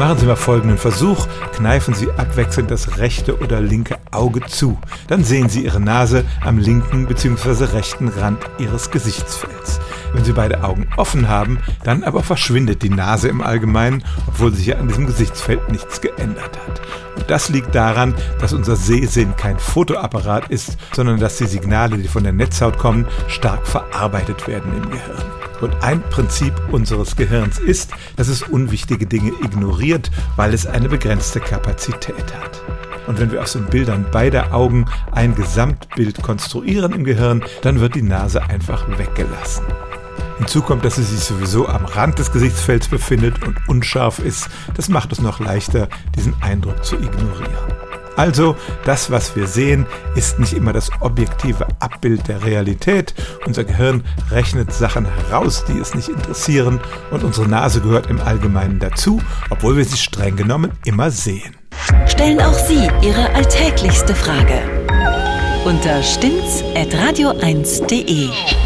Machen Sie mal folgenden Versuch. Kneifen Sie abwechselnd das rechte oder linke Auge zu. Dann sehen Sie Ihre Nase am linken bzw. rechten Rand Ihres Gesichtsfelds. Wenn Sie beide Augen offen haben, dann aber verschwindet die Nase im Allgemeinen, obwohl sich ja an diesem Gesichtsfeld nichts geändert hat. Und das liegt daran, dass unser Sehsinn kein Fotoapparat ist, sondern dass die Signale, die von der Netzhaut kommen, stark verarbeitet werden im Gehirn. Und ein Prinzip unseres Gehirns ist, dass es unwichtige Dinge ignoriert, weil es eine begrenzte Kapazität hat. Und wenn wir aus den Bildern beider Augen ein Gesamtbild konstruieren im Gehirn, dann wird die Nase einfach weggelassen. Hinzu kommt, dass sie sich sowieso am Rand des Gesichtsfelds befindet und unscharf ist. Das macht es noch leichter, diesen Eindruck zu ignorieren. Also, das, was wir sehen, ist nicht immer das objektive Abbild der Realität. Unser Gehirn rechnet Sachen heraus, die es nicht interessieren, und unsere Nase gehört im Allgemeinen dazu, obwohl wir sie streng genommen immer sehen. Stellen auch Sie Ihre alltäglichste Frage unter stimmt's at radio1.de.